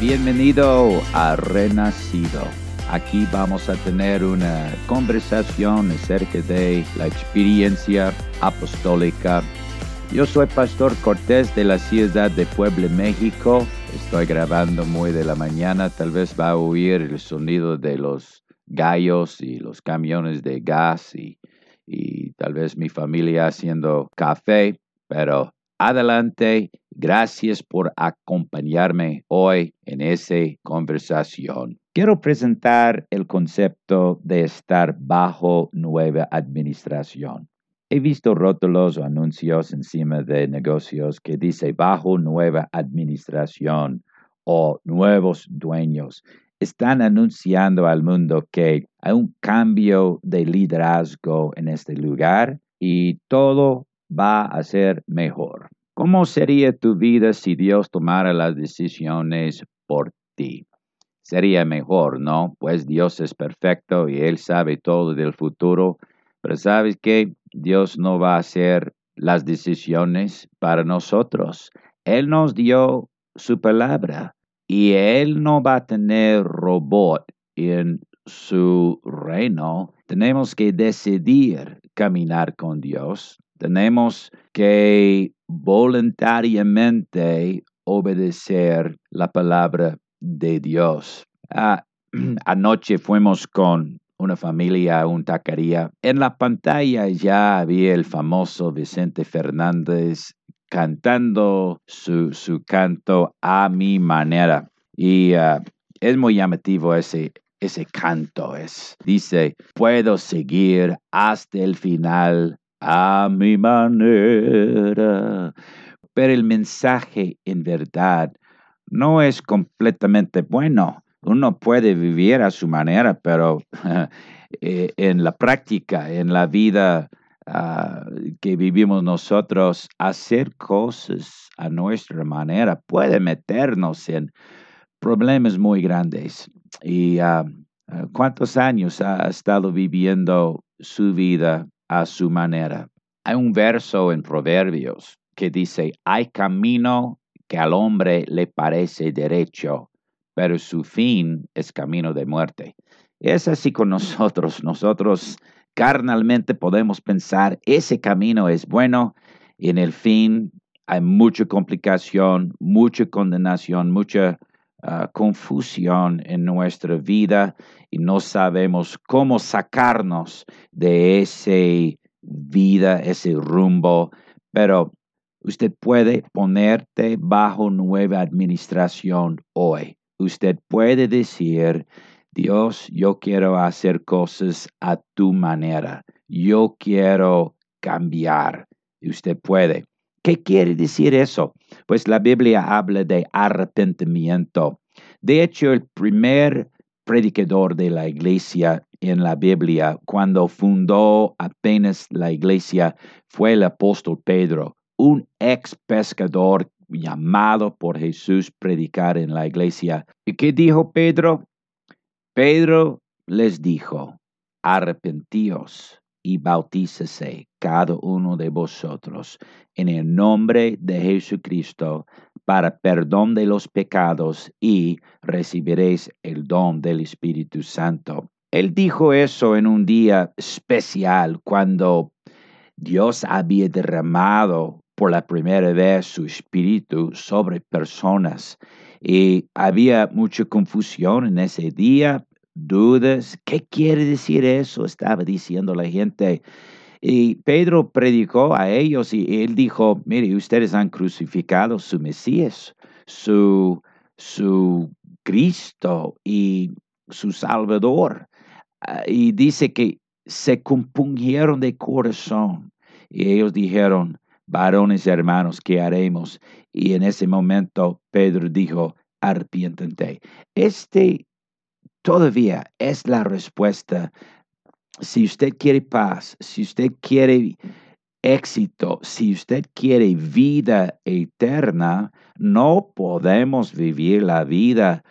Bienvenido a Renacido. Aquí vamos a tener una conversación acerca de la experiencia apostólica. Yo soy Pastor Cortés de la ciudad de Puebla, México. Estoy grabando muy de la mañana. Tal vez va a oír el sonido de los gallos y los camiones de gas y, y tal vez mi familia haciendo café, pero adelante. Gracias por acompañarme hoy en esa conversación. Quiero presentar el concepto de estar bajo nueva administración. He visto rótulos o anuncios encima de negocios que dice bajo nueva administración o nuevos dueños. Están anunciando al mundo que hay un cambio de liderazgo en este lugar y todo va a ser mejor. ¿Cómo sería tu vida si Dios tomara las decisiones por ti? Sería mejor, ¿no? Pues Dios es perfecto y Él sabe todo del futuro, pero sabes que Dios no va a hacer las decisiones para nosotros. Él nos dio su palabra y Él no va a tener robot en su reino. Tenemos que decidir caminar con Dios tenemos que voluntariamente obedecer la palabra de Dios. Ah, anoche fuimos con una familia a un taquería. En la pantalla ya había el famoso Vicente Fernández cantando su, canto a mi manera. Y ah, es muy llamativo ese, ese canto. Es, dice, puedo seguir hasta el final a mi manera. Pero el mensaje en verdad no es completamente bueno. Uno puede vivir a su manera, pero eh, en la práctica, en la vida ah, que vivimos nosotros, hacer cosas a nuestra manera puede meternos en problemas muy grandes. ¿Y ah, cuántos años ha estado viviendo su vida a su manera. Hay un verso en Proverbios que dice, hay camino que al hombre le parece derecho, pero su fin es camino de muerte. Es así con nosotros. Nosotros carnalmente podemos pensar, ese camino es bueno, y en el fin hay mucha complicación, mucha condenación, mucha ah, confusión en nuestra vida y no sabemos cómo sacarnos de ese vida, ese rumbo, pero usted puede ponerte bajo nueva administración hoy. Usted puede decir, Dios, yo quiero hacer cosas a tu manera. Yo quiero cambiar. Usted puede. ¿Qué quiere decir eso? Pues la Biblia habla de arrepentimiento. De hecho, el primer predicador de la iglesia en la Biblia cuando fundó apenas la iglesia fue el apóstol Pedro, un ex pescador llamado por Jesús predicar en la iglesia. ¿Y qué dijo Pedro? Pedro les dijo, arrepentíos y bautícese cada uno de vosotros en el nombre de Jesucristo para perdón de los pecados y recibiréis el don del Espíritu Santo. Él dijo eso en un día especial cuando Dios había derramado por la primera vez su espíritu sobre personas y había mucha confusión en ese día, dudas. ¿Qué quiere decir eso? Estaba diciendo la gente. Y Pedro predicó a ellos y él dijo, mire, ustedes han crucificado su Mesías, su, su Cristo y su Salvador. Ah, y dice que se compungieron de corazón y ellos dijeron, varones hermanos, ¿qué haremos? Y en ese momento Pedro dijo, arrepiéntete. Este todavía es la respuesta si usted quiere paz, si usted quiere éxito, si usted quiere vida eterna, no podemos vivir la vida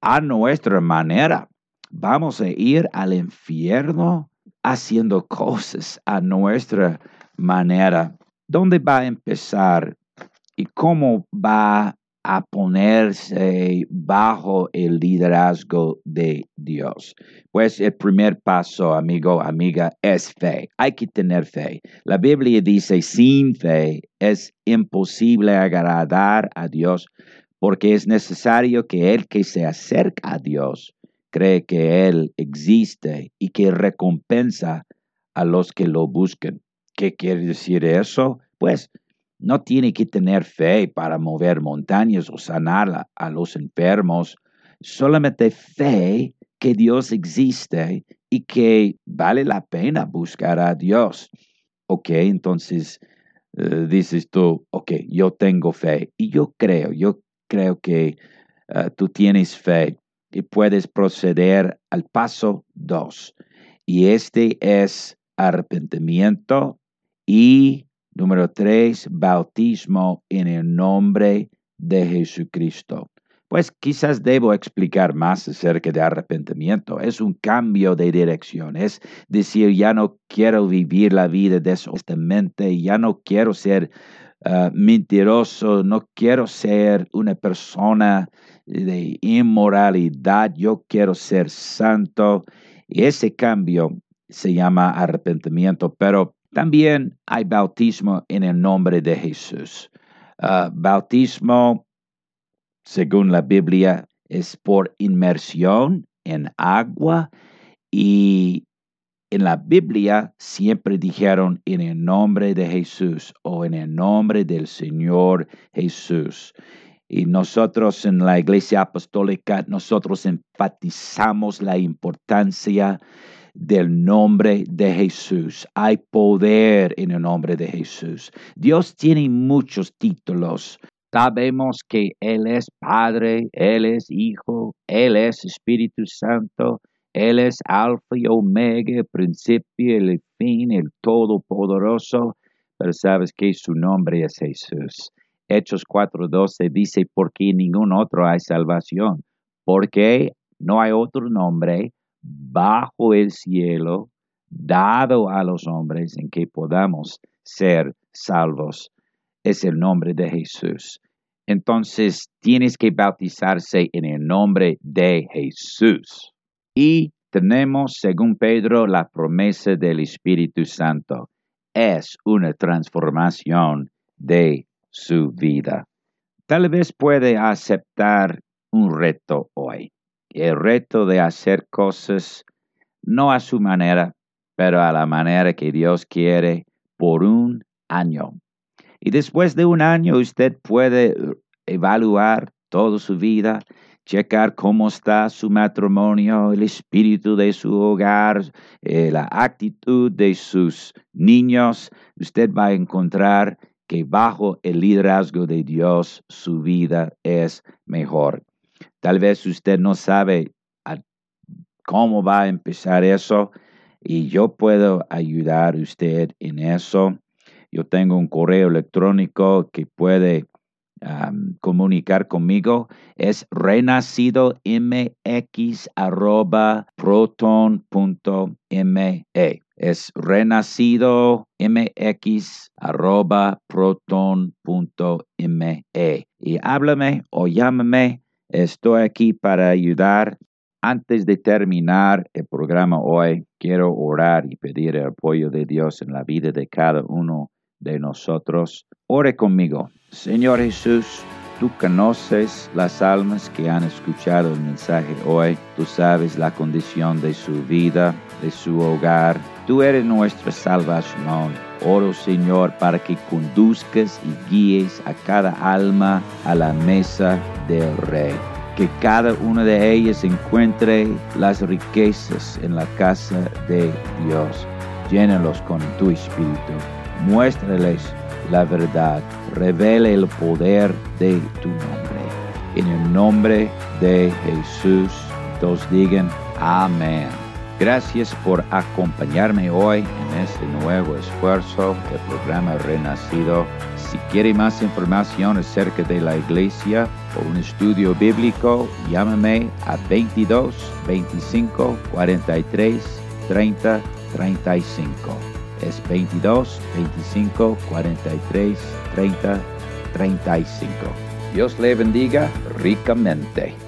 a nuestra manera. Vamos a ir al infierno haciendo cosas a nuestra manera. ¿Dónde va a empezar y cómo va a ponerse bajo el liderazgo de Dios. Pues el primer paso, amigo, amiga, es fe. Hay que tener fe. La Biblia dice, sin fe es imposible agradar a Dios porque es necesario que el que se acerca a Dios cree que Él existe y que recompensa a los que lo buscan. ¿Qué quiere decir eso? Pues no tiene que tener fe para mover montañas o sanar a, los enfermos, solamente fe que Dios existe y que vale la pena buscar a Dios. Ok, entonces eh, dices tú, ok, yo tengo fe y yo creo, yo creo que eh, tú tienes fe y puedes proceder al paso dos. Y este es arrepentimiento y Número tres, bautismo en el nombre de Jesucristo. Pues quizás debo explicar más acerca de arrepentimiento. Es un cambio de dirección. Es decir, ya no quiero vivir la vida deshonestamente, ya no quiero ser ah, mentiroso, no quiero ser una persona de inmoralidad, yo quiero ser santo. Y ese cambio se llama arrepentimiento, pero también hay bautismo en el nombre de Jesús. Ah, bautismo, según la Biblia, es por inmersión en agua y en la Biblia siempre dijeron en el nombre de Jesús o en el nombre del Señor Jesús. Y nosotros en la Iglesia Apostólica, nosotros enfatizamos la importancia del nombre de Jesús. Hay poder en el nombre de Jesús. Dios tiene muchos títulos. Sabemos que Él es Padre, Él es Hijo, Él es Espíritu Santo, Él es Alfa y Omega, principio, el fin, el Todopoderoso, pero sabes que su nombre es Jesús. Hechos 4:12 dice, porque ningún otro hay salvación, porque no hay otro nombre bajo el cielo dado a los hombres en que podamos ser salvos. Es el nombre de Jesús. Entonces tienes que bautizarse en el nombre de Jesús. Y tenemos, según Pedro, la promesa del Espíritu Santo. Es una transformación de su vida. Tal vez puede aceptar un reto hoy el reto de hacer cosas no a su manera, pero a la manera que Dios quiere por un año. Y después de un año usted puede evaluar toda su vida, checar cómo está su matrimonio, el espíritu de su hogar, eh, la actitud de sus niños. Usted va a encontrar que bajo el liderazgo de Dios su vida es mejor. Tal vez usted no sabe cómo va a empezar eso y yo puedo ayudar a usted en eso. Yo tengo un correo electrónico que puede comunicar conmigo. Es renacido mx proton.me. Es renacido mx proton.me. Y háblame o llámame Estoy aquí para ayudar. Antes de terminar el programa hoy, quiero orar y pedir el apoyo de Dios en la vida de cada uno de nosotros. Ore conmigo. Señor Jesús, tú conoces las almas que han escuchado el mensaje hoy. Tú sabes la condición de su vida, de su hogar. Tú eres nuestra salvación. Oro, Señor, para que conduzcas y guíes a cada alma a la mesa del Rey. Que cada una de ellas encuentre las riquezas en la casa de Dios. Llénalos con tu espíritu. Muéstrales la verdad. Revele el poder de tu nombre. En el nombre de Jesús, todos digan amén. Gracias por acompañarme hoy en este nuevo esfuerzo del programa Renacido. Si quiere más información acerca de la iglesia o un estudio bíblico, llámame a 22 25 43 30 35. Es 22 25 43 30 35. Dios le bendiga ricamente.